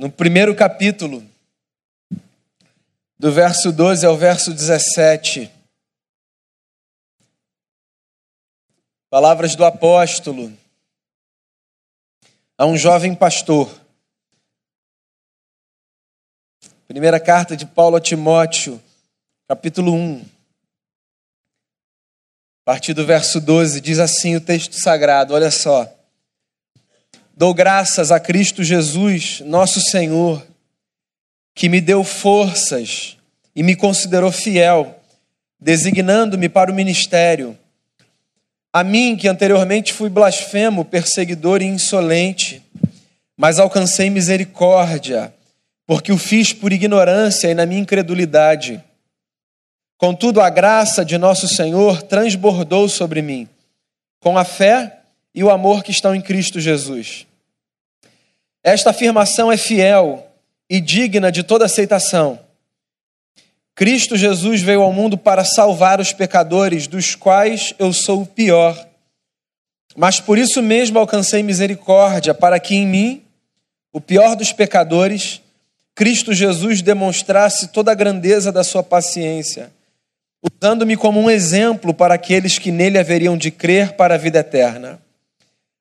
no primeiro capítulo, do verso 12 ao verso 17. Palavras do apóstolo a um jovem pastor. Primeira carta de Paulo a Timóteo, capítulo 1. A partir do verso 12, diz assim o texto sagrado: olha só. Dou graças a Cristo Jesus, nosso Senhor, que me deu forças e me considerou fiel, designando-me para o ministério. A mim, que anteriormente fui blasfemo, perseguidor e insolente, mas alcancei misericórdia, porque o fiz por ignorância e na minha incredulidade. Contudo, a graça de nosso Senhor transbordou sobre mim, com a fé e o amor que estão em Cristo Jesus. Esta afirmação é fiel e digna de toda aceitação. Cristo Jesus veio ao mundo para salvar os pecadores, dos quais eu sou o pior. Mas por isso mesmo alcancei misericórdia, para que em mim, o pior dos pecadores, Cristo Jesus demonstrasse toda a grandeza da sua paciência usando-me como um exemplo para aqueles que nele haveriam de crer para a vida eterna.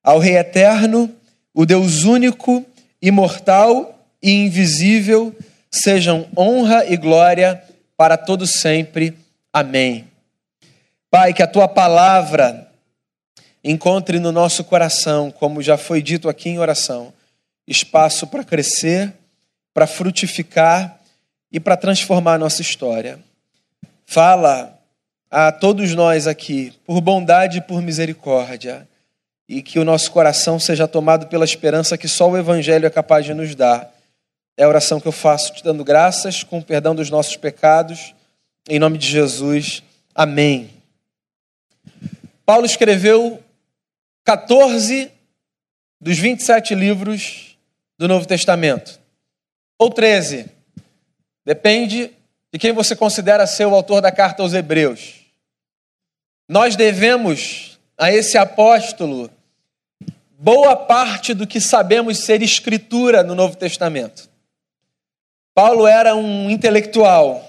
Ao Rei eterno, o Deus único, imortal e invisível, sejam honra e glória para todos sempre. Amém. Pai, que a tua palavra encontre no nosso coração, como já foi dito aqui em oração, espaço para crescer, para frutificar e para transformar a nossa história fala a todos nós aqui, por bondade e por misericórdia, e que o nosso coração seja tomado pela esperança que só o Evangelho é capaz de nos dar. É a oração que eu faço te dando graças, com o perdão dos nossos pecados, em nome de Jesus. Amém. Paulo escreveu 14 dos 27 livros do Novo Testamento, ou 13, depende de quem você considera ser o autor da carta aos Hebreus. Nós devemos a esse apóstolo boa parte do que sabemos ser escritura no Novo Testamento. Paulo era um intelectual,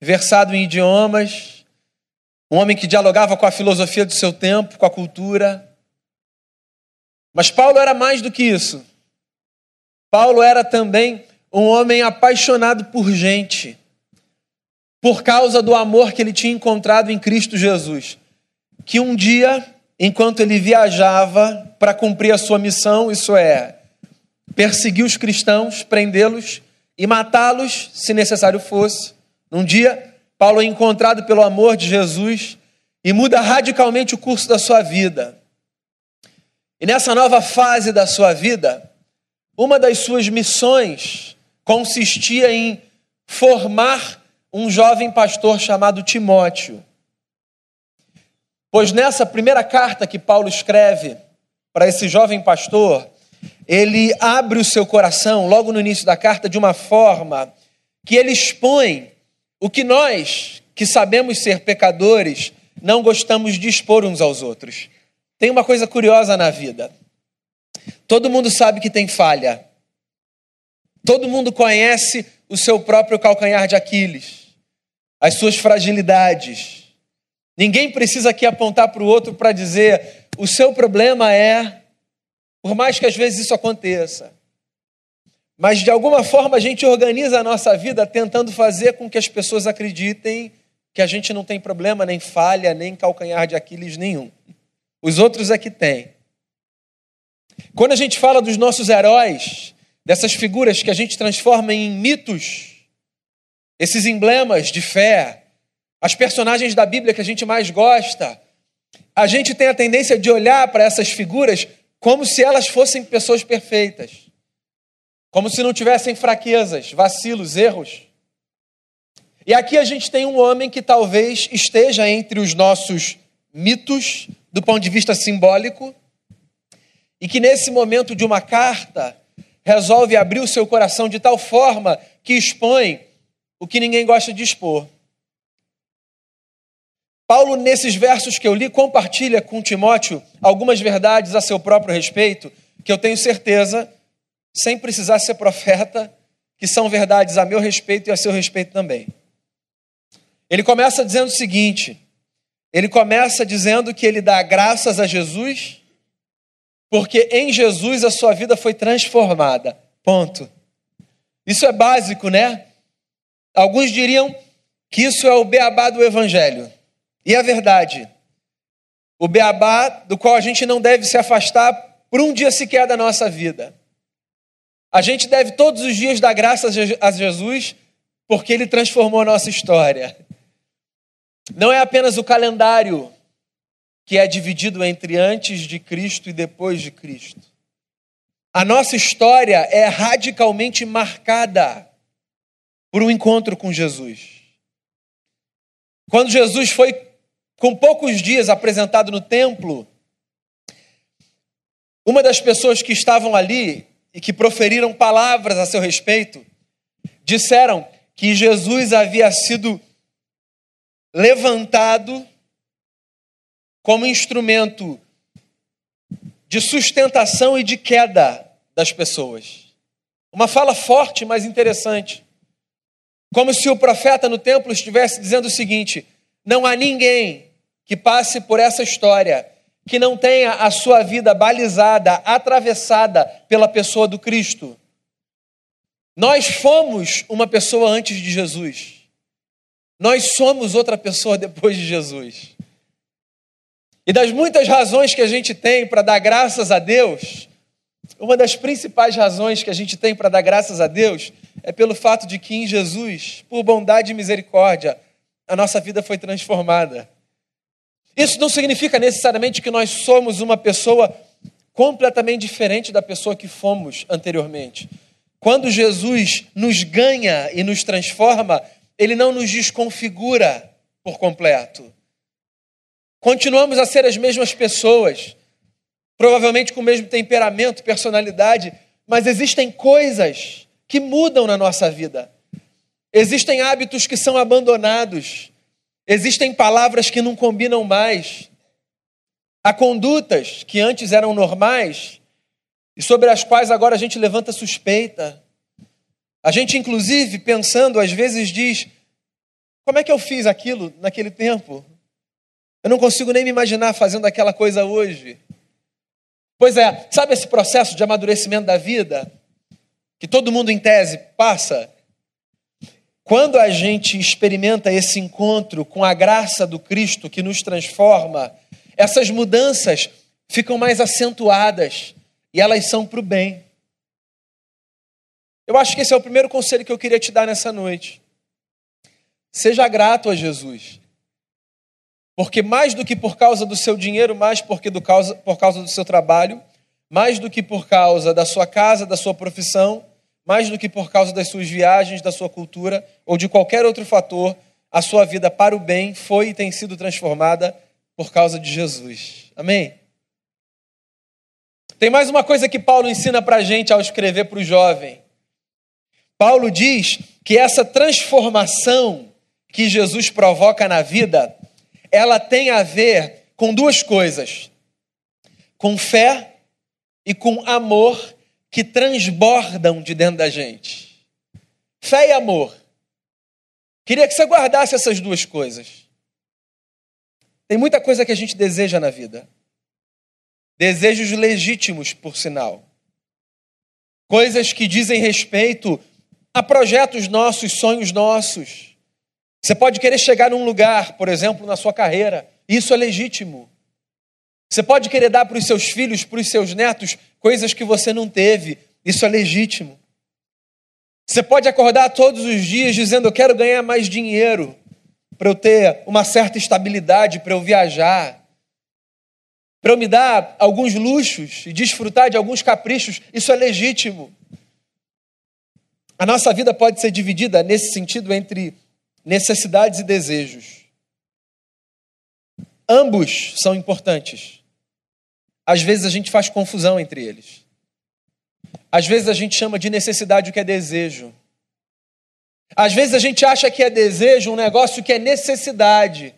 versado em idiomas, um homem que dialogava com a filosofia do seu tempo, com a cultura. Mas Paulo era mais do que isso. Paulo era também um homem apaixonado por gente por causa do amor que ele tinha encontrado em Cristo Jesus. Que um dia, enquanto ele viajava para cumprir a sua missão, isso é, perseguir os cristãos, prendê-los e matá-los, se necessário fosse, um dia, Paulo é encontrado pelo amor de Jesus e muda radicalmente o curso da sua vida. E nessa nova fase da sua vida, uma das suas missões consistia em formar um jovem pastor chamado Timóteo. Pois nessa primeira carta que Paulo escreve para esse jovem pastor, ele abre o seu coração logo no início da carta de uma forma que ele expõe o que nós, que sabemos ser pecadores, não gostamos de expor uns aos outros. Tem uma coisa curiosa na vida. Todo mundo sabe que tem falha. Todo mundo conhece o seu próprio calcanhar de Aquiles as suas fragilidades. Ninguém precisa aqui apontar para o outro para dizer: o seu problema é, por mais que às vezes isso aconteça. Mas de alguma forma a gente organiza a nossa vida tentando fazer com que as pessoas acreditem que a gente não tem problema, nem falha, nem calcanhar de Aquiles nenhum. Os outros é que têm. Quando a gente fala dos nossos heróis, dessas figuras que a gente transforma em mitos, esses emblemas de fé, as personagens da Bíblia que a gente mais gosta, a gente tem a tendência de olhar para essas figuras como se elas fossem pessoas perfeitas, como se não tivessem fraquezas, vacilos, erros. E aqui a gente tem um homem que talvez esteja entre os nossos mitos, do ponto de vista simbólico, e que nesse momento de uma carta resolve abrir o seu coração de tal forma que expõe o que ninguém gosta de expor. Paulo, nesses versos que eu li, compartilha com Timóteo algumas verdades a seu próprio respeito, que eu tenho certeza sem precisar ser profeta, que são verdades a meu respeito e a seu respeito também. Ele começa dizendo o seguinte: ele começa dizendo que ele dá graças a Jesus, porque em Jesus a sua vida foi transformada. Ponto. Isso é básico, né? Alguns diriam que isso é o beabá do Evangelho. E é verdade. O beabá do qual a gente não deve se afastar por um dia sequer da nossa vida. A gente deve todos os dias dar graças a Jesus porque ele transformou a nossa história. Não é apenas o calendário que é dividido entre antes de Cristo e depois de Cristo. A nossa história é radicalmente marcada por um encontro com Jesus. Quando Jesus foi, com poucos dias, apresentado no templo, uma das pessoas que estavam ali e que proferiram palavras a seu respeito disseram que Jesus havia sido levantado como instrumento de sustentação e de queda das pessoas. Uma fala forte, mas interessante. Como se o profeta no templo estivesse dizendo o seguinte: não há ninguém que passe por essa história que não tenha a sua vida balizada, atravessada pela pessoa do Cristo. Nós fomos uma pessoa antes de Jesus. Nós somos outra pessoa depois de Jesus. E das muitas razões que a gente tem para dar graças a Deus, uma das principais razões que a gente tem para dar graças a Deus é pelo fato de que em Jesus, por bondade e misericórdia, a nossa vida foi transformada. Isso não significa necessariamente que nós somos uma pessoa completamente diferente da pessoa que fomos anteriormente. Quando Jesus nos ganha e nos transforma, ele não nos desconfigura por completo. Continuamos a ser as mesmas pessoas, provavelmente com o mesmo temperamento, personalidade, mas existem coisas que mudam na nossa vida. Existem hábitos que são abandonados. Existem palavras que não combinam mais. Há condutas que antes eram normais e sobre as quais agora a gente levanta suspeita. A gente, inclusive, pensando, às vezes diz: como é que eu fiz aquilo naquele tempo? Eu não consigo nem me imaginar fazendo aquela coisa hoje. Pois é, sabe esse processo de amadurecimento da vida? Que todo mundo, em tese, passa? Quando a gente experimenta esse encontro com a graça do Cristo que nos transforma, essas mudanças ficam mais acentuadas e elas são para o bem. Eu acho que esse é o primeiro conselho que eu queria te dar nessa noite. Seja grato a Jesus. Porque mais do que por causa do seu dinheiro, mais porque do causa, por causa do seu trabalho, mais do que por causa da sua casa, da sua profissão, mais do que por causa das suas viagens, da sua cultura ou de qualquer outro fator, a sua vida para o bem foi e tem sido transformada por causa de Jesus. Amém? Tem mais uma coisa que Paulo ensina para a gente ao escrever para o jovem. Paulo diz que essa transformação que Jesus provoca na vida, ela tem a ver com duas coisas: com fé e com amor que transbordam de dentro da gente. Fé e amor. Queria que você guardasse essas duas coisas. Tem muita coisa que a gente deseja na vida. Desejos legítimos, por sinal. Coisas que dizem respeito a projetos nossos, sonhos nossos. Você pode querer chegar num lugar, por exemplo, na sua carreira. Isso é legítimo. Você pode querer dar para os seus filhos, para os seus netos, coisas que você não teve. Isso é legítimo. Você pode acordar todos os dias dizendo: Eu quero ganhar mais dinheiro para eu ter uma certa estabilidade, para eu viajar, para eu me dar alguns luxos e desfrutar de alguns caprichos. Isso é legítimo. A nossa vida pode ser dividida nesse sentido entre necessidades e desejos. Ambos são importantes. Às vezes a gente faz confusão entre eles. Às vezes a gente chama de necessidade o que é desejo. Às vezes a gente acha que é desejo um negócio que é necessidade.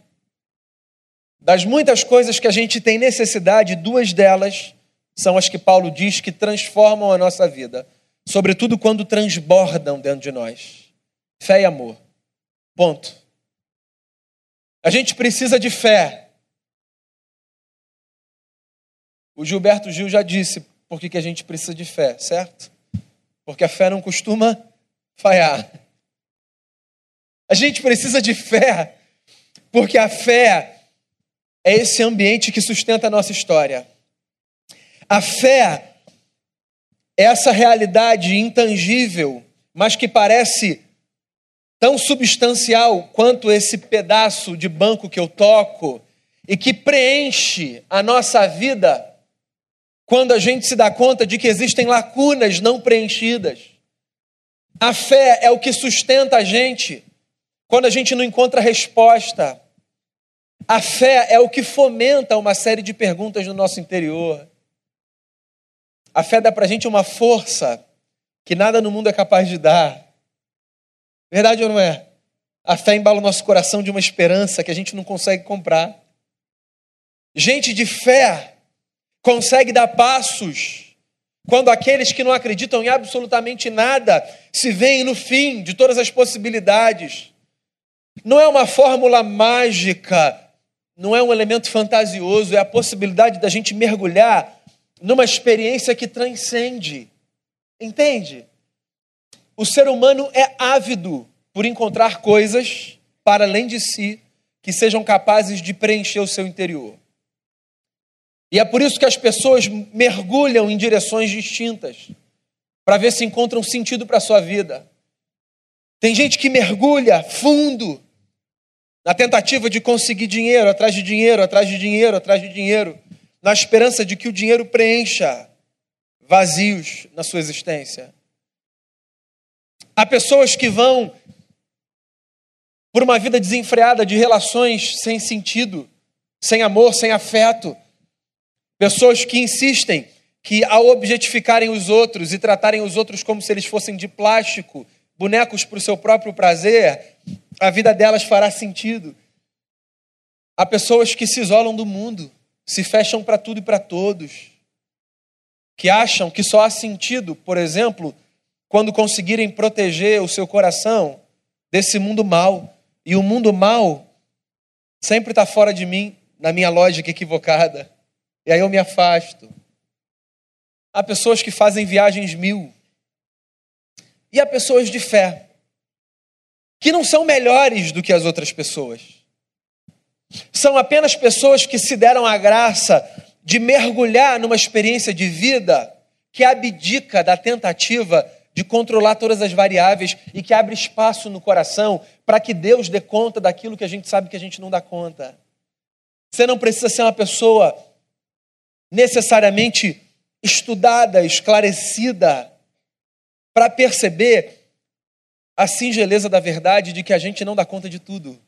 Das muitas coisas que a gente tem necessidade, duas delas são as que Paulo diz que transformam a nossa vida. sobretudo quando transbordam dentro de nós. Fé e amor. Ponto. A gente precisa de fé. O Gilberto Gil já disse por que, a gente precisa de fé, certo? Porque a fé não costuma falhar. A gente precisa de fé, porque a fé é esse ambiente que sustenta a nossa história. A fé é essa realidade intangível, mas que parece tão substancial quanto esse pedaço de banco que eu toco e que preenche a nossa vida quando a gente se dá conta de que existem lacunas não preenchidas. A fé é o que sustenta a gente quando a gente não encontra resposta. A fé é o que fomenta uma série de perguntas no nosso interior. A fé dá para a gente uma força que nada no mundo é capaz de dar. Verdade ou não é? A fé embala o nosso coração de uma esperança que a gente não consegue comprar. Gente de fé consegue dar passos quando aqueles que não acreditam em absolutamente nada se veem no fim de todas as possibilidades. Não é uma fórmula mágica, não é um elemento fantasioso, é a possibilidade da gente mergulhar numa experiência que transcende. Entende? O ser humano é ávido por encontrar coisas para além de si que sejam capazes de preencher o seu interior. E é por isso que as pessoas mergulham em direções distintas para ver se encontram sentido para a sua vida. Tem gente que mergulha fundo na tentativa de conseguir dinheiro, atrás de dinheiro, atrás de dinheiro, atrás de dinheiro na esperança de que o dinheiro preencha vazios na sua existência. Há pessoas que vão por uma vida desenfreada de relações sem sentido, sem amor, sem afeto. Pessoas que insistem que, ao objetificarem os outros e tratarem os outros como se eles fossem de plástico, bonecos para o seu próprio prazer, a vida delas fará sentido. Há pessoas que se isolam do mundo, se fecham para tudo e para todos, que acham que só há sentido, por exemplo, quando conseguirem proteger o seu coração desse mundo mal. E o mundo mal sempre está fora de mim, na minha lógica equivocada. E aí eu me afasto. Há pessoas que fazem viagens mil. E há pessoas de fé, que não são melhores do que as outras pessoas são apenas pessoas que se deram a graça de mergulhar numa experiência de vida que abdica da tentativa de controlar todas as variáveis e que abre espaço no coração para que Deus dê conta daquilo que a gente sabe que a gente não dá conta. Você não precisa ser uma pessoa necessariamente estudada, esclarecida, para perceber a singeleza da verdade de que a gente não dá conta de tudo.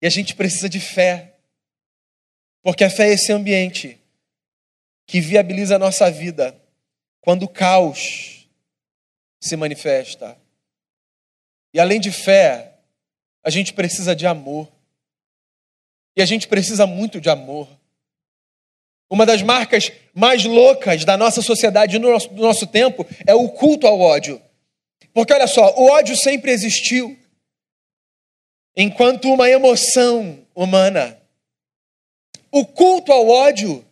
E a gente precisa de fé. Porque a fé é esse ambiente que viabiliza a nossa vida quando o caos se manifesta. E além de fé, a gente precisa de amor. E a gente precisa muito de amor. Uma das marcas mais loucas da nossa sociedade no nosso, do nosso tempo é o culto ao ódio. Porque olha só, o ódio sempre existiu enquanto uma emoção humana. O culto ao ódio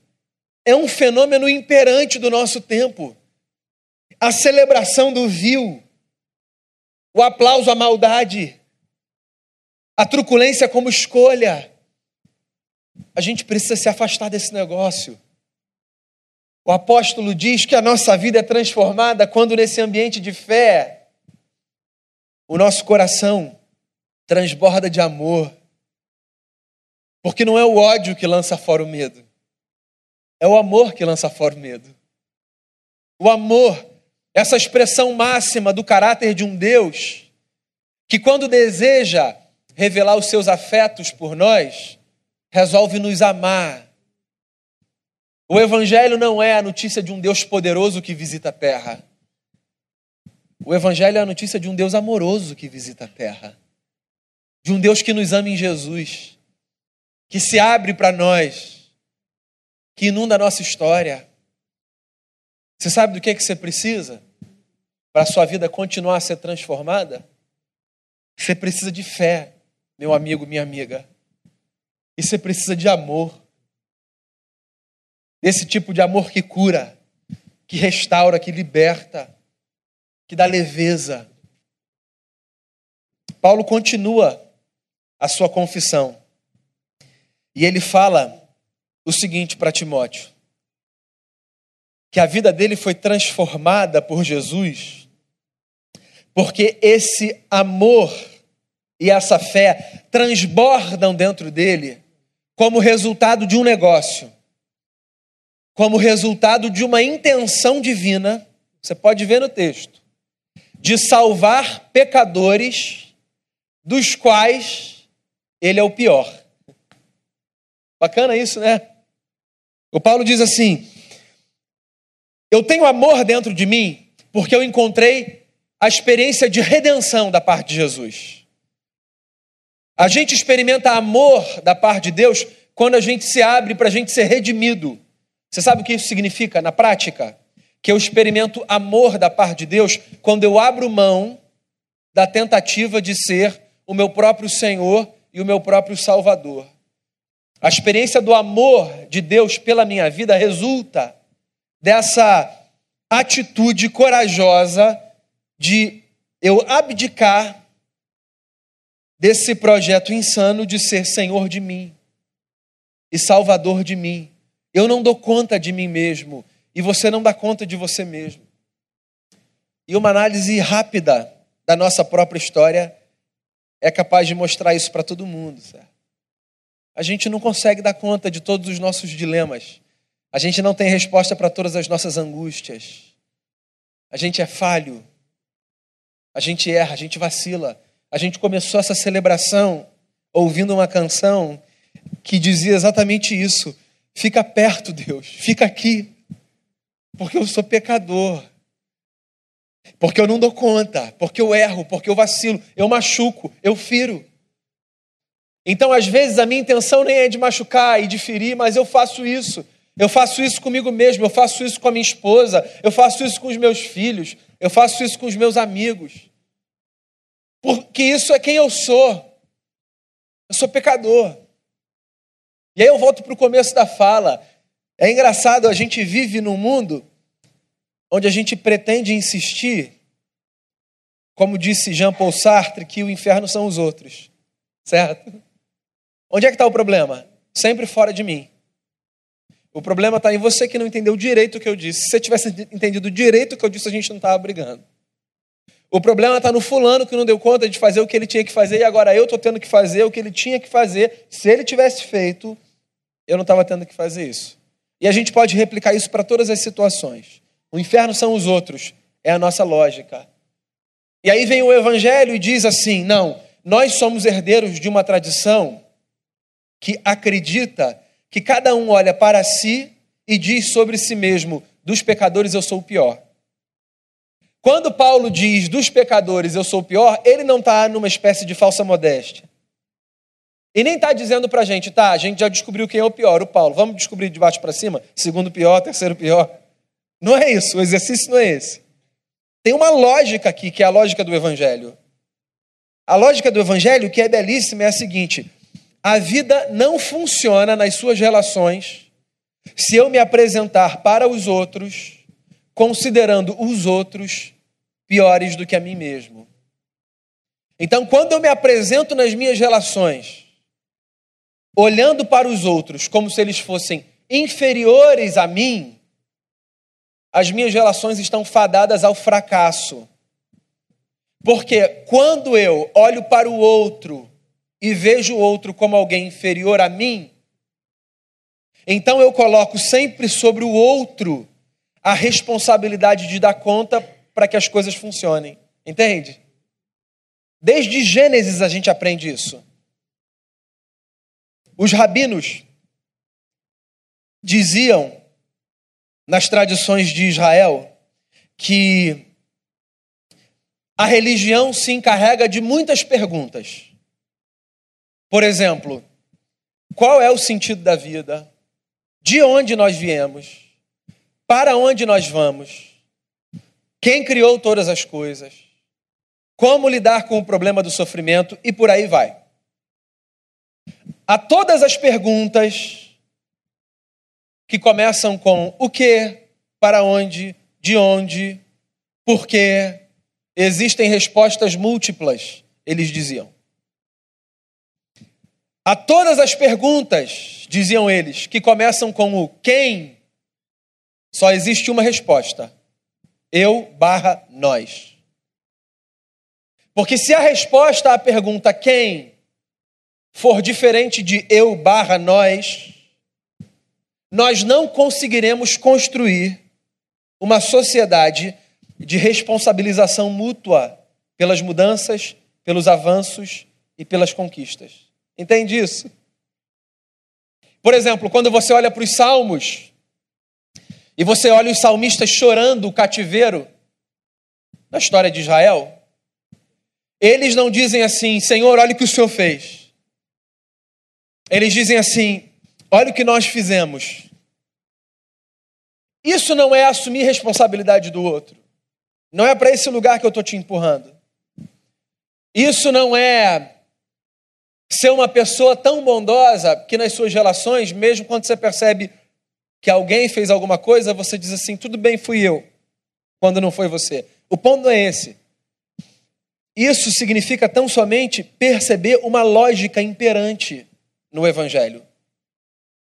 é um fenômeno imperante do nosso tempo. A celebração do vil, o aplauso à maldade, a truculência como escolha. A gente precisa se afastar desse negócio. O apóstolo diz que a nossa vida é transformada quando, nesse ambiente de fé, o nosso coração transborda de amor. Porque não é o ódio que lança fora o medo, é o amor que lança fora o medo. O amor, essa expressão máxima do caráter de um Deus, que quando deseja revelar os seus afetos por nós, resolve nos amar. O Evangelho não é a notícia de um Deus poderoso que visita a terra. O Evangelho é a notícia de um Deus amoroso que visita a terra de um Deus que nos ama em Jesus, que se abre para nós, que inunda a nossa história. Você sabe do que, é que você precisa? para a sua vida continuar a ser transformada, você precisa de fé, meu amigo, minha amiga. E você precisa de amor. Esse tipo de amor que cura, que restaura, que liberta, que dá leveza. Paulo continua a sua confissão. E ele fala o seguinte para Timóteo: que a vida dele foi transformada por Jesus, porque esse amor e essa fé transbordam dentro dele como resultado de um negócio, como resultado de uma intenção divina, você pode ver no texto, de salvar pecadores dos quais ele é o pior. Bacana isso, né? O Paulo diz assim: Eu tenho amor dentro de mim porque eu encontrei a experiência de redenção da parte de Jesus. A gente experimenta amor da parte de Deus quando a gente se abre para a gente ser redimido. Você sabe o que isso significa na prática? Que eu experimento amor da parte de Deus quando eu abro mão da tentativa de ser o meu próprio Senhor e o meu próprio Salvador. A experiência do amor de Deus pela minha vida resulta dessa atitude corajosa de eu abdicar desse projeto insano de ser senhor de mim e salvador de mim. Eu não dou conta de mim mesmo e você não dá conta de você mesmo. E uma análise rápida da nossa própria história é capaz de mostrar isso para todo mundo, certo? A gente não consegue dar conta de todos os nossos dilemas. A gente não tem resposta para todas as nossas angústias. A gente é falho. A gente erra, a gente vacila. A gente começou essa celebração ouvindo uma canção que dizia exatamente isso. Fica perto, Deus, fica aqui, porque eu sou pecador, porque eu não dou conta, porque eu erro, porque eu vacilo, eu machuco, eu firo. Então, às vezes, a minha intenção nem é de machucar e de ferir, mas eu faço isso. Eu faço isso comigo mesmo, eu faço isso com a minha esposa, eu faço isso com os meus filhos, eu faço isso com os meus amigos. Porque isso é quem eu sou. Eu sou pecador. E aí eu volto para o começo da fala. É engraçado, a gente vive num mundo onde a gente pretende insistir, como disse Jean Paul Sartre, que o inferno são os outros. Certo? Onde é que está o problema? Sempre fora de mim. O problema está em você que não entendeu direito o que eu disse. Se você tivesse entendido direito o que eu disse, a gente não estava brigando. O problema está no fulano que não deu conta de fazer o que ele tinha que fazer e agora eu estou tendo que fazer o que ele tinha que fazer. Se ele tivesse feito, eu não estava tendo que fazer isso. E a gente pode replicar isso para todas as situações. O inferno são os outros, é a nossa lógica. E aí vem o evangelho e diz assim: não, nós somos herdeiros de uma tradição que acredita que cada um olha para si e diz sobre si mesmo: dos pecadores eu sou o pior. Quando Paulo diz dos pecadores eu sou o pior, ele não está numa espécie de falsa modéstia. E nem está dizendo para a gente, tá, a gente já descobriu quem é o pior, o Paulo, vamos descobrir de baixo para cima? Segundo pior, terceiro pior. Não é isso, o exercício não é esse. Tem uma lógica aqui, que é a lógica do Evangelho. A lógica do Evangelho, que é belíssima, é a seguinte: a vida não funciona nas suas relações se eu me apresentar para os outros considerando os outros piores do que a mim mesmo. Então, quando eu me apresento nas minhas relações, olhando para os outros como se eles fossem inferiores a mim, as minhas relações estão fadadas ao fracasso. Porque quando eu olho para o outro e vejo o outro como alguém inferior a mim, então eu coloco sempre sobre o outro a responsabilidade de dar conta para que as coisas funcionem. Entende? Desde Gênesis a gente aprende isso. Os rabinos diziam nas tradições de Israel que a religião se encarrega de muitas perguntas. Por exemplo, qual é o sentido da vida? De onde nós viemos? Para onde nós vamos? quem criou todas as coisas, como lidar com o problema do sofrimento e por aí vai. A todas as perguntas que começam com o que, para onde, de onde, por quê, existem respostas múltiplas, eles diziam. A todas as perguntas, diziam eles, que começam com o quem, só existe uma resposta: eu barra nós. Porque se a resposta à pergunta quem for diferente de eu barra nós, nós não conseguiremos construir uma sociedade de responsabilização mútua pelas mudanças, pelos avanços e pelas conquistas. Entende isso? Por exemplo, quando você olha para os salmos e você olha os salmistas chorando o cativeiro na história de Israel, eles não dizem assim, Senhor, olha o que o Senhor fez. Eles dizem assim, olha o que nós fizemos. Isso não é assumir responsabilidade do outro. Não é para esse lugar que eu estou te empurrando. Isso não é ser uma pessoa tão bondosa que nas suas relações, mesmo quando você percebe que alguém fez alguma coisa, você diz assim: tudo bem, fui eu, quando não foi você. O ponto é esse. Isso significa tão somente perceber uma lógica imperante no Evangelho.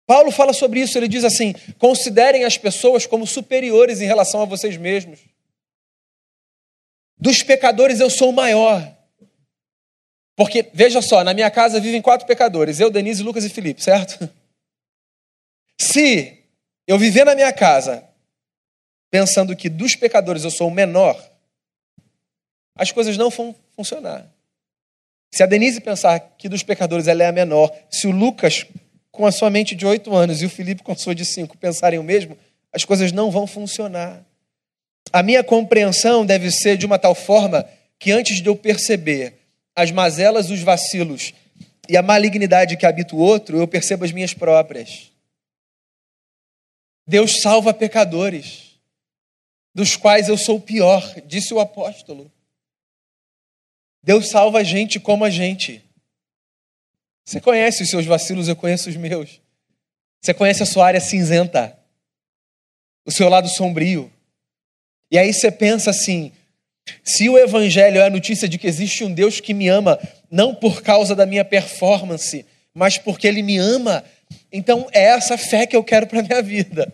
Paulo fala sobre isso, ele diz assim: considerem as pessoas como superiores em relação a vocês mesmos. Dos pecadores eu sou o maior. Porque, veja só, na minha casa vivem quatro pecadores: eu, Denise, Lucas e Felipe, certo? Se eu viver na minha casa pensando que dos pecadores eu sou o menor, as coisas não vão funcionar. Se a Denise pensar que dos pecadores ela é a menor, se o Lucas, com a sua mente de oito anos, e o Felipe, com a sua de cinco, pensarem o mesmo, as coisas não vão funcionar. A minha compreensão deve ser de uma tal forma que antes de eu perceber as mazelas, os vacilos e a malignidade que habita o outro, eu percebo as minhas próprias. Deus salva pecadores, dos quais eu sou o pior, disse o apóstolo. Deus salva a gente como a gente. Você conhece os seus vacilos, eu conheço os meus. Você conhece a sua área cinzenta, o seu lado sombrio. E aí você pensa assim: se o Evangelho é a notícia de que existe um Deus que me ama, não por causa da minha performance, mas porque Ele me ama, então é essa fé que eu quero para minha vida.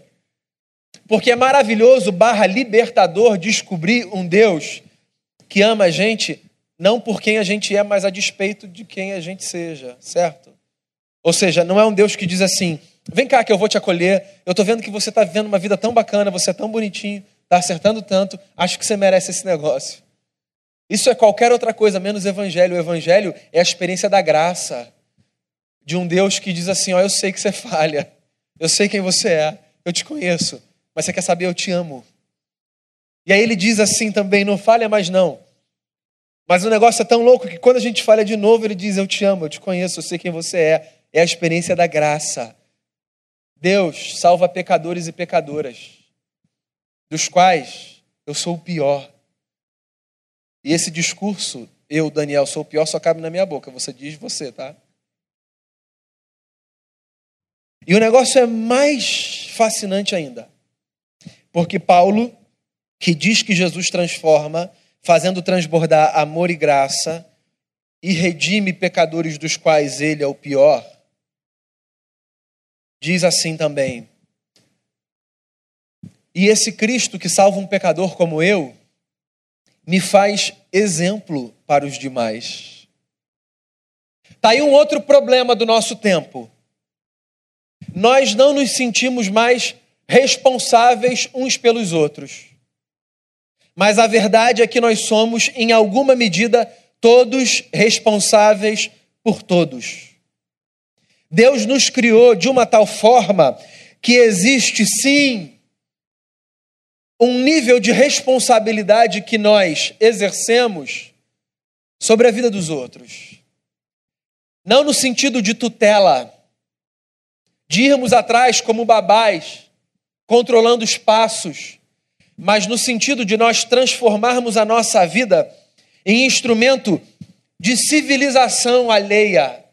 Porque é maravilhoso, barra libertador, descobrir um Deus que ama a gente, não por quem a gente é, mas a despeito de quem a gente seja, certo? Ou seja, não é um Deus que diz assim: vem cá que eu vou te acolher, eu estou vendo que você está vivendo uma vida tão bacana, você é tão bonitinho, está acertando tanto, acho que você merece esse negócio. Isso é qualquer outra coisa menos evangelho. O evangelho é a experiência da graça de um Deus que diz assim: Ó, eu sei que você falha, eu sei quem você é, eu te conheço, mas você quer saber, eu te amo. E aí ele diz assim também: não falha mais não. Mas o negócio é tão louco que quando a gente falha de novo, ele diz: Eu te amo, eu te conheço, eu sei quem você é. É a experiência da graça. Deus salva pecadores e pecadoras dos quais eu sou o pior. E esse discurso, eu, Daniel, sou o pior, só cabe na minha boca. Você diz você, tá? E o negócio é mais fascinante ainda. Porque Paulo, que diz que Jesus transforma, fazendo transbordar amor e graça, e redime pecadores dos quais ele é o pior, diz assim também: e esse Cristo que salva um pecador como eu, me faz exemplo para os demais. Está aí um outro problema do nosso tempo. Nós não nos sentimos mais responsáveis uns pelos outros. Mas a verdade é que nós somos, em alguma medida, todos responsáveis por todos. Deus nos criou de uma tal forma que existe sim um nível de responsabilidade que nós exercemos sobre a vida dos outros. Não no sentido de tutela, de irmos atrás como babás, controlando os passos, mas no sentido de nós transformarmos a nossa vida em instrumento de civilização alheia.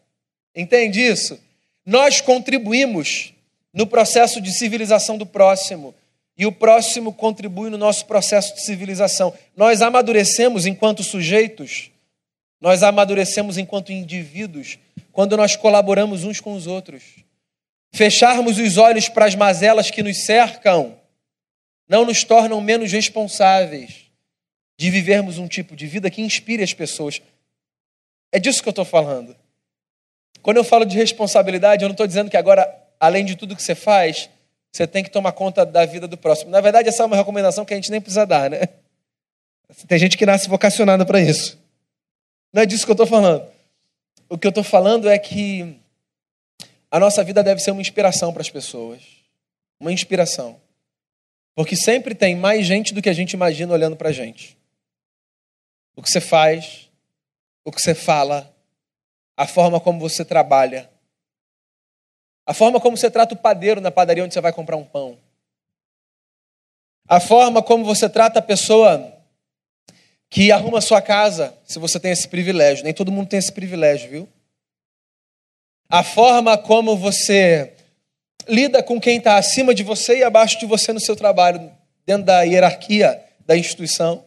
Entende isso? Nós contribuímos no processo de civilização do próximo e o próximo contribui no nosso processo de civilização. Nós amadurecemos enquanto sujeitos, nós amadurecemos enquanto indivíduos quando nós colaboramos uns com os outros. Fecharmos os olhos para as mazelas que nos cercam não nos tornam menos responsáveis de vivermos um tipo de vida que inspire as pessoas. É disso que eu estou falando. Quando eu falo de responsabilidade, eu não estou dizendo que agora, além de tudo que você faz, você tem que tomar conta da vida do próximo. Na verdade, essa é uma recomendação que a gente nem precisa dar, né? Tem gente que nasce vocacionada para isso. Não é disso que eu estou falando. O que eu estou falando é que a nossa vida deve ser uma inspiração para as pessoas. Uma inspiração. Porque sempre tem mais gente do que a gente imagina olhando para a gente. O que você faz, o que você fala, a forma como você trabalha, a forma como você trata o padeiro na padaria onde você vai comprar um pão, a forma como você trata a pessoa que arruma a sua casa, se você tem esse privilégio. Nem todo mundo tem esse privilégio, viu? A forma como você lida com quem está acima de você e abaixo de você no seu trabalho, dentro da hierarquia da instituição.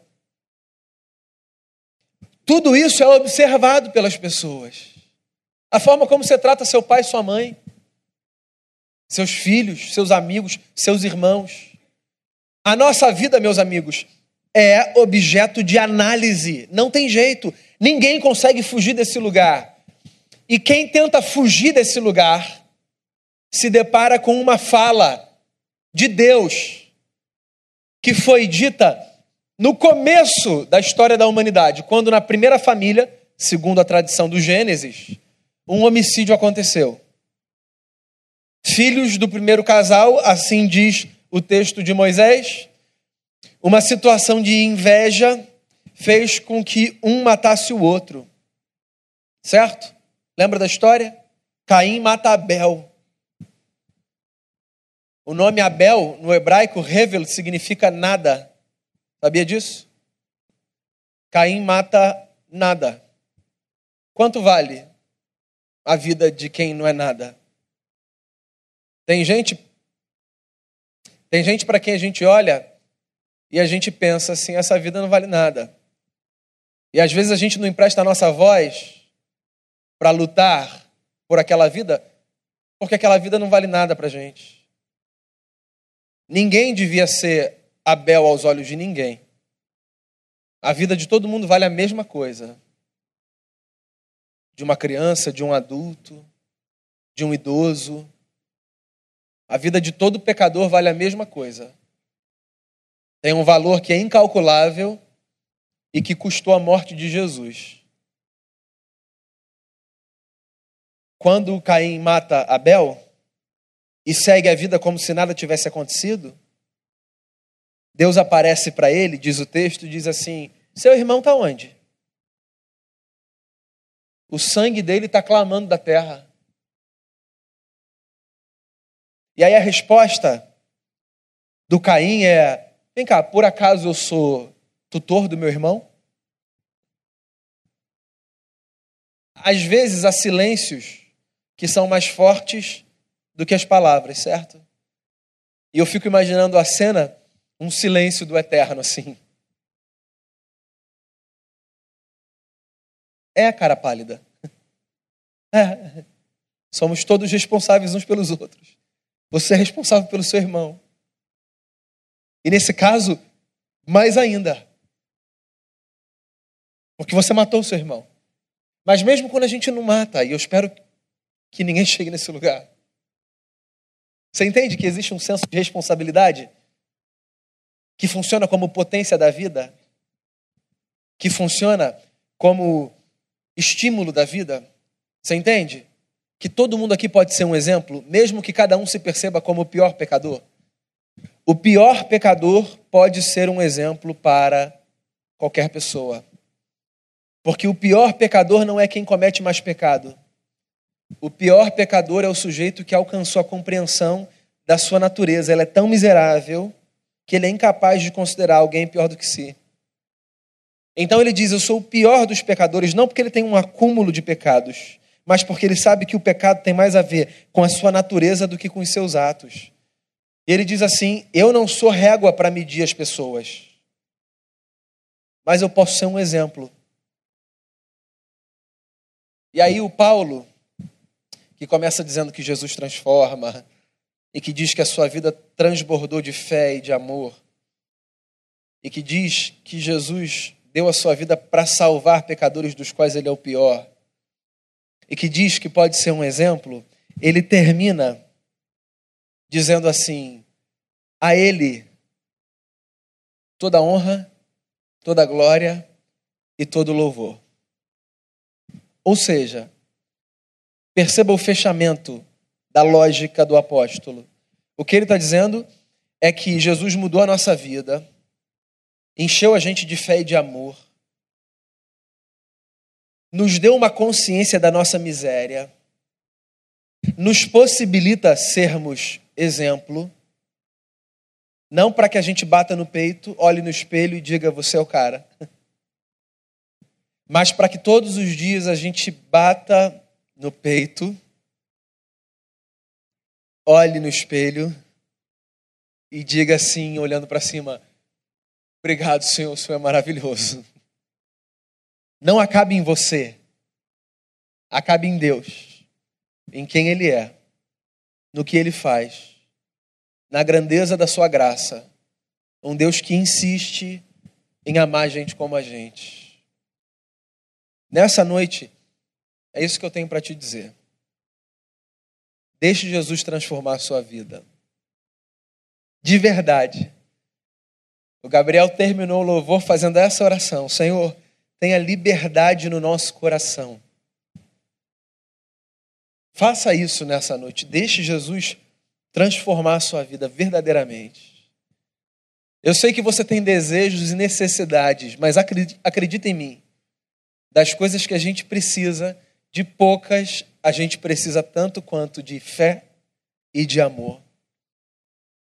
Tudo isso é observado pelas pessoas. A forma como você trata seu pai sua mãe, seus filhos, seus amigos, seus irmãos. A nossa vida, meus amigos, é objeto de análise. Não tem jeito. Ninguém consegue fugir desse lugar. E quem tenta fugir desse lugar se depara com uma fala de Deus que foi dita no começo da história da humanidade, quando na primeira família, segundo a tradição do Gênesis, um homicídio aconteceu. Filhos do primeiro casal, assim diz o texto de Moisés, uma situação de inveja fez com que um matasse o outro. Certo? Lembra da história? Caim mata Abel. O nome Abel, no hebraico, Revel, significa nada. Sabia disso? Caim mata nada. Quanto vale a vida de quem não é nada? Tem gente tem gente para quem a gente olha e a gente pensa assim, essa vida não vale nada. E às vezes a gente não empresta a nossa voz para lutar por aquela vida, porque aquela vida não vale nada para gente. Ninguém devia ser Abel aos olhos de ninguém. A vida de todo mundo vale a mesma coisa. De uma criança, de um adulto, de um idoso. A vida de todo pecador vale a mesma coisa. Tem um valor que é incalculável e que custou a morte de Jesus. Quando Caim mata Abel, e segue a vida como se nada tivesse acontecido, Deus aparece para ele, diz o texto, diz assim: Seu irmão está onde? O sangue dele está clamando da terra. E aí a resposta do Caim é: Vem cá, por acaso eu sou tutor do meu irmão? Às vezes há silêncios que são mais fortes do que as palavras, certo? E eu fico imaginando a cena, um silêncio do eterno assim. É a cara pálida. É. Somos todos responsáveis uns pelos outros. Você é responsável pelo seu irmão. E nesse caso, mais ainda. Porque você matou o seu irmão. Mas mesmo quando a gente não mata, e eu espero que ninguém chegue nesse lugar, você entende que existe um senso de responsabilidade que funciona como potência da vida? Que funciona como estímulo da vida? Você entende? Que todo mundo aqui pode ser um exemplo, mesmo que cada um se perceba como o pior pecador. O pior pecador pode ser um exemplo para qualquer pessoa. Porque o pior pecador não é quem comete mais pecado. O pior pecador é o sujeito que alcançou a compreensão da sua natureza. Ela é tão miserável que ele é incapaz de considerar alguém pior do que si. Então ele diz: Eu sou o pior dos pecadores, não porque ele tem um acúmulo de pecados, mas porque ele sabe que o pecado tem mais a ver com a sua natureza do que com os seus atos. E ele diz assim: Eu não sou régua para medir as pessoas, mas eu posso ser um exemplo. E aí o Paulo, que começa dizendo que Jesus transforma, e que diz que a sua vida transbordou de fé e de amor, e que diz que Jesus deu a sua vida para salvar pecadores dos quais ele é o pior, e que diz que pode ser um exemplo, ele termina dizendo assim: a ele toda honra, toda glória e todo louvor. Ou seja, perceba o fechamento da lógica do apóstolo. O que ele está dizendo é que Jesus mudou a nossa vida, encheu a gente de fé e de amor, nos deu uma consciência da nossa miséria, nos possibilita sermos exemplo, não para que a gente bata no peito, olhe no espelho e diga você é o cara, mas para que todos os dias a gente bata no peito olhe no espelho e diga assim, olhando para cima: Obrigado, Senhor, o Senhor é maravilhoso. Não acabe em você, acabe em Deus, em quem Ele é, no que Ele faz, na grandeza da Sua graça. Um Deus que insiste em amar a gente como a gente. Nessa noite, é isso que eu tenho para te dizer. Deixe Jesus transformar a sua vida. De verdade. O Gabriel terminou o louvor fazendo essa oração: Senhor, tenha liberdade no nosso coração. Faça isso nessa noite. Deixe Jesus transformar a sua vida verdadeiramente. Eu sei que você tem desejos e necessidades, mas acredita em mim. Das coisas que a gente precisa, de poucas a gente precisa tanto quanto de fé e de amor.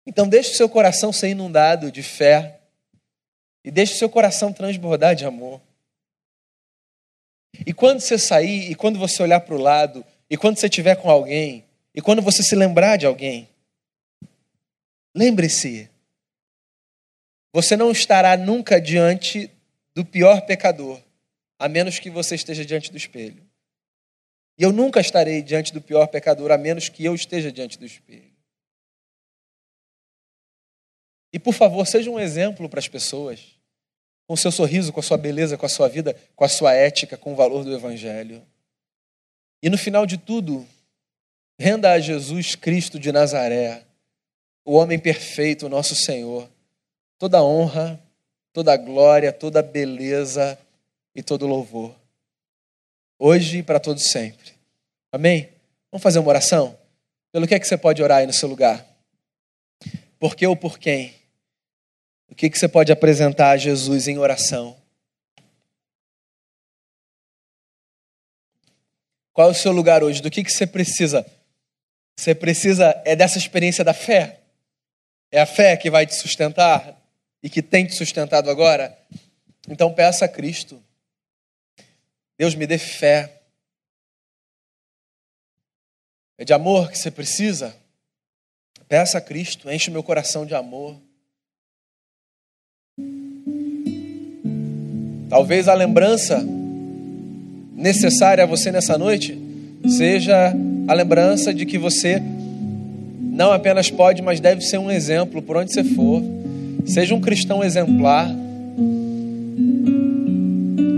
Então deixe o seu coração ser inundado de fé e deixe o seu coração transbordar de amor. E quando você sair, e quando você olhar para o lado, e quando você estiver com alguém, e quando você se lembrar de alguém, lembre-se, você não estará nunca diante do pior pecador, a menos que você esteja diante do espelho. E eu nunca estarei diante do pior pecador, a menos que eu esteja diante do espelho. E por favor, seja um exemplo para as pessoas, com o seu sorriso, com a sua beleza, com a sua vida, com a sua ética, com o valor do Evangelho. E no final de tudo, renda a Jesus Cristo de Nazaré, o homem perfeito, o nosso Senhor, toda honra, toda glória, toda beleza e todo louvor hoje e para todos sempre. Amém? Vamos fazer uma oração? Pelo que é que você pode orar aí no seu lugar? Por que ou por quem? O que, que você pode apresentar a Jesus em oração? Qual é o seu lugar hoje? Do que, que você precisa? Você precisa é dessa experiência da fé? É a fé que vai te sustentar e que tem te sustentado agora? Então peça a Cristo Deus me dê fé. É de amor que você precisa? Peça a Cristo, enche o meu coração de amor. Talvez a lembrança necessária a você nessa noite seja a lembrança de que você não apenas pode, mas deve ser um exemplo por onde você for. Seja um cristão exemplar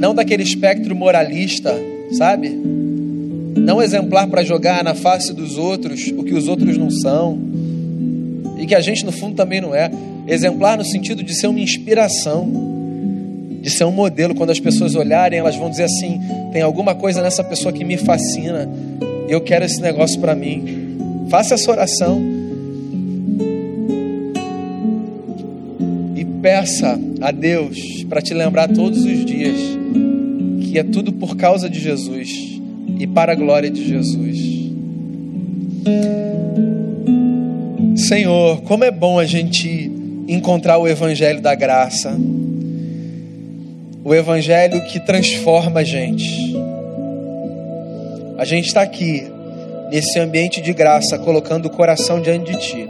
não daquele espectro moralista, sabe? Não exemplar para jogar na face dos outros o que os outros não são. E que a gente, no fundo, também não é. Exemplar no sentido de ser uma inspiração, de ser um modelo. Quando as pessoas olharem, elas vão dizer assim: tem alguma coisa nessa pessoa que me fascina, eu quero esse negócio para mim. Faça essa oração. Peça a Deus para te lembrar todos os dias que é tudo por causa de Jesus e para a glória de Jesus. Senhor, como é bom a gente encontrar o Evangelho da graça, o Evangelho que transforma a gente. A gente está aqui, nesse ambiente de graça, colocando o coração diante de Ti.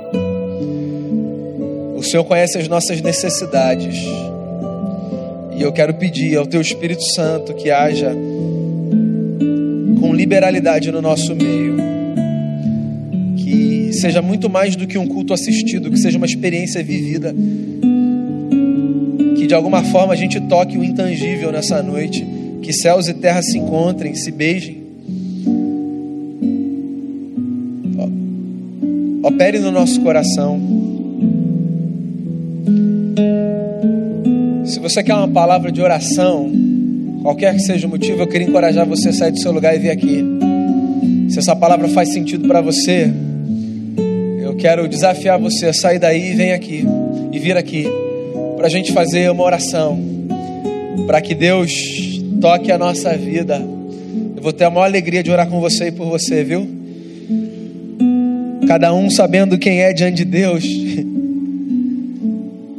O Senhor conhece as nossas necessidades. E eu quero pedir ao Teu Espírito Santo que haja com liberalidade no nosso meio. Que seja muito mais do que um culto assistido, que seja uma experiência vivida. Que de alguma forma a gente toque o intangível nessa noite. Que céus e terra se encontrem, se beijem. Opere no nosso coração. Se você quer uma palavra de oração, Qualquer que seja o motivo, eu queria encorajar você a sair do seu lugar e vir aqui. Se essa palavra faz sentido para você, eu quero desafiar você a sair daí e vir aqui. E vir aqui. Para a gente fazer uma oração. Para que Deus toque a nossa vida. Eu vou ter a maior alegria de orar com você e por você, viu? Cada um sabendo quem é diante de Deus.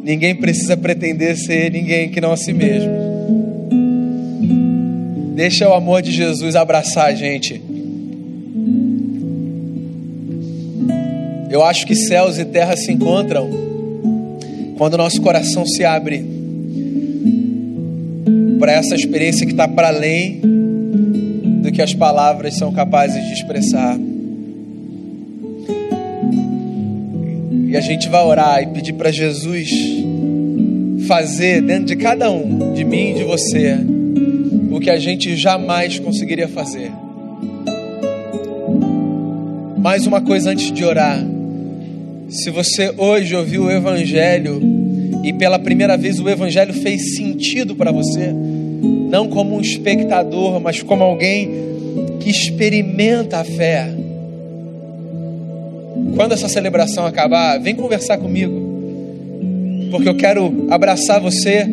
Ninguém precisa pretender ser ninguém que não a si mesmo. Deixa o amor de Jesus abraçar a gente. Eu acho que céus e terra se encontram quando nosso coração se abre para essa experiência que está para além do que as palavras são capazes de expressar. E a gente vai orar e pedir para Jesus fazer dentro de cada um, de mim e de você, o que a gente jamais conseguiria fazer. Mais uma coisa antes de orar. Se você hoje ouviu o Evangelho e pela primeira vez o Evangelho fez sentido para você, não como um espectador, mas como alguém que experimenta a fé. Quando essa celebração acabar, vem conversar comigo, porque eu quero abraçar você,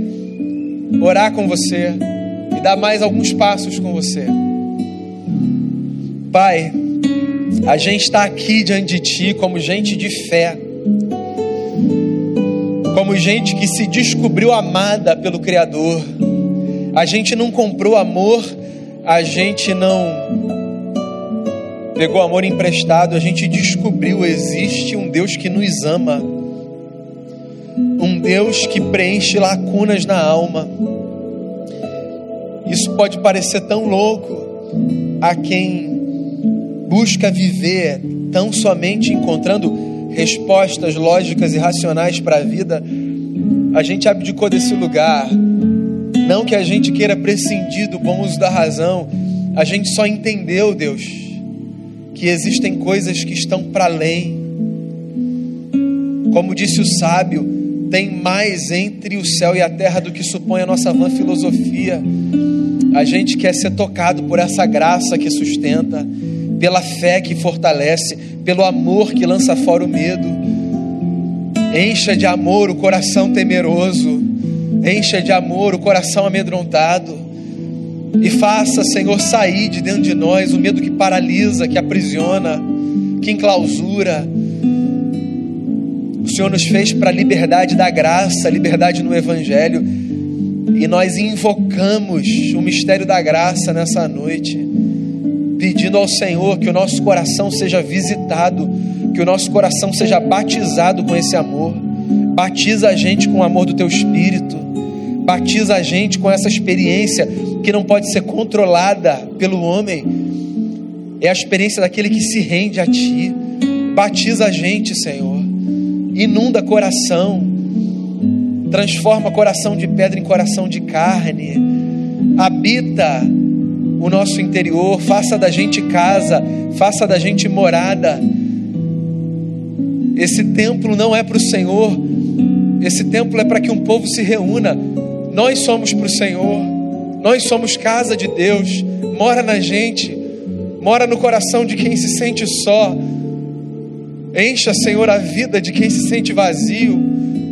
orar com você e dar mais alguns passos com você. Pai, a gente está aqui diante de Ti como gente de fé, como gente que se descobriu amada pelo Criador. A gente não comprou amor, a gente não pegou amor emprestado, a gente descobriu existe um Deus que nos ama, um Deus que preenche lacunas na alma isso pode parecer tão louco a quem busca viver tão somente encontrando respostas lógicas e racionais para a vida. A gente abdicou desse lugar. Não que a gente queira prescindir do bom uso da razão, a gente só entendeu, Deus, que existem coisas que estão para além. Como disse o sábio, tem mais entre o céu e a terra do que supõe a nossa vã filosofia. A gente quer ser tocado por essa graça que sustenta, pela fé que fortalece, pelo amor que lança fora o medo. Encha de amor o coração temeroso, encha de amor o coração amedrontado. E faça, Senhor, sair de dentro de nós o medo que paralisa, que aprisiona, que enclausura. O Senhor nos fez para a liberdade da graça, liberdade no Evangelho e nós invocamos o mistério da graça nessa noite, pedindo ao Senhor que o nosso coração seja visitado, que o nosso coração seja batizado com esse amor. Batiza a gente com o amor do teu espírito. Batiza a gente com essa experiência que não pode ser controlada pelo homem. É a experiência daquele que se rende a ti. Batiza a gente, Senhor. Inunda coração transforma coração de pedra em coração de carne, habita o nosso interior, faça da gente casa, faça da gente morada. Esse templo não é para o Senhor, esse templo é para que um povo se reúna. Nós somos para o Senhor, nós somos casa de Deus, mora na gente, mora no coração de quem se sente só. Encha, Senhor, a vida de quem se sente vazio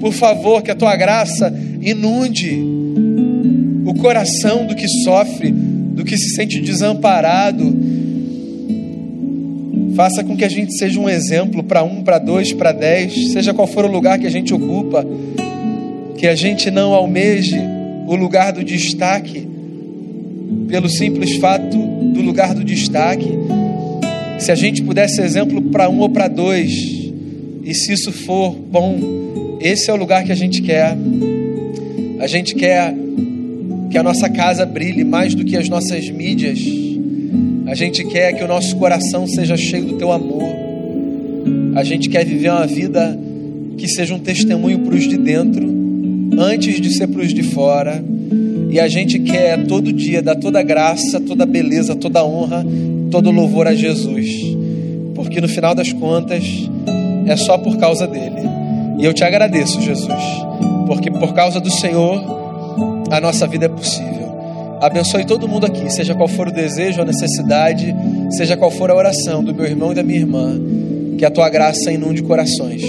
por favor, que a tua graça inunde o coração do que sofre, do que se sente desamparado. Faça com que a gente seja um exemplo para um, para dois, para dez, seja qual for o lugar que a gente ocupa, que a gente não almeje o lugar do destaque, pelo simples fato do lugar do destaque. Se a gente puder ser exemplo para um ou para dois, e se isso for bom, esse é o lugar que a gente quer. A gente quer que a nossa casa brilhe mais do que as nossas mídias. A gente quer que o nosso coração seja cheio do teu amor. A gente quer viver uma vida que seja um testemunho para os de dentro, antes de ser para os de fora. E a gente quer todo dia dar toda graça, toda beleza, toda honra, todo louvor a Jesus. Porque no final das contas é só por causa dele. E eu te agradeço, Jesus, porque por causa do Senhor a nossa vida é possível. Abençoe todo mundo aqui, seja qual for o desejo, a necessidade, seja qual for a oração do meu irmão e da minha irmã, que a tua graça inunde corações.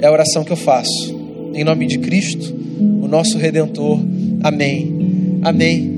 É a oração que eu faço. Em nome de Cristo, o nosso redentor. Amém. Amém